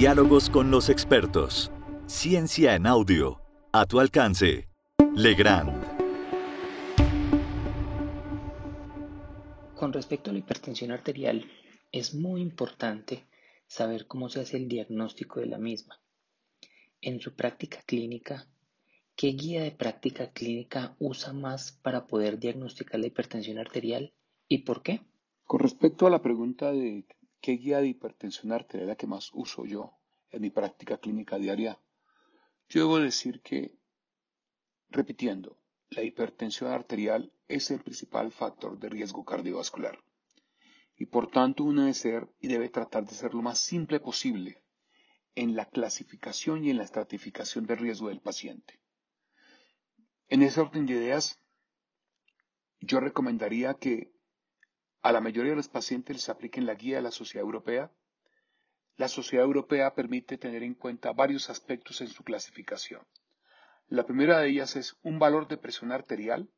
Diálogos con los expertos. Ciencia en audio. A tu alcance. Legrand. Con respecto a la hipertensión arterial, es muy importante saber cómo se hace el diagnóstico de la misma. En su práctica clínica, ¿qué guía de práctica clínica usa más para poder diagnosticar la hipertensión arterial y por qué? Con respecto a la pregunta de qué guía de hipertensión arterial es la que más uso yo en mi práctica clínica diaria, yo debo decir que, repitiendo, la hipertensión arterial es el principal factor de riesgo cardiovascular y por tanto uno debe ser y debe tratar de ser lo más simple posible en la clasificación y en la estratificación del riesgo del paciente. En ese orden de ideas, yo recomendaría que a la mayoría de los pacientes les apliquen la guía de la Sociedad Europea. La Sociedad Europea permite tener en cuenta varios aspectos en su clasificación. La primera de ellas es un valor de presión arterial.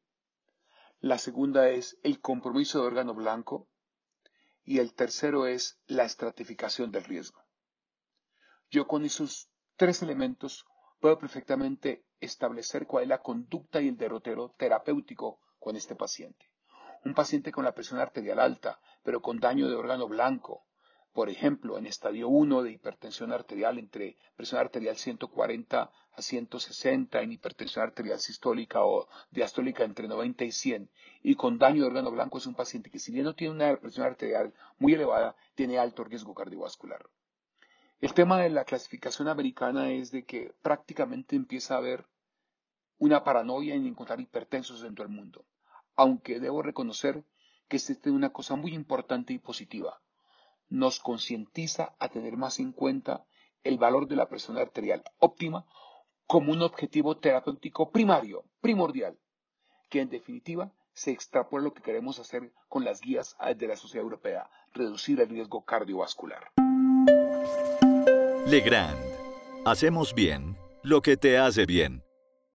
La segunda es el compromiso de órgano blanco. Y el tercero es la estratificación del riesgo. Yo con esos tres elementos puedo perfectamente establecer cuál es la conducta y el derrotero terapéutico con este paciente un paciente con la presión arterial alta, pero con daño de órgano blanco, por ejemplo, en estadio 1 de hipertensión arterial entre presión arterial 140 a 160, en hipertensión arterial sistólica o diastólica entre 90 y 100, y con daño de órgano blanco es un paciente que si bien no tiene una presión arterial muy elevada, tiene alto riesgo cardiovascular. El tema de la clasificación americana es de que prácticamente empieza a haber una paranoia en encontrar hipertensos dentro del mundo aunque debo reconocer que es una cosa muy importante y positiva. Nos concientiza a tener más en cuenta el valor de la presión arterial óptima como un objetivo terapéutico primario, primordial, que en definitiva se extrapola lo que queremos hacer con las guías de la Sociedad Europea, reducir el riesgo cardiovascular. Legrand. Hacemos bien lo que te hace bien.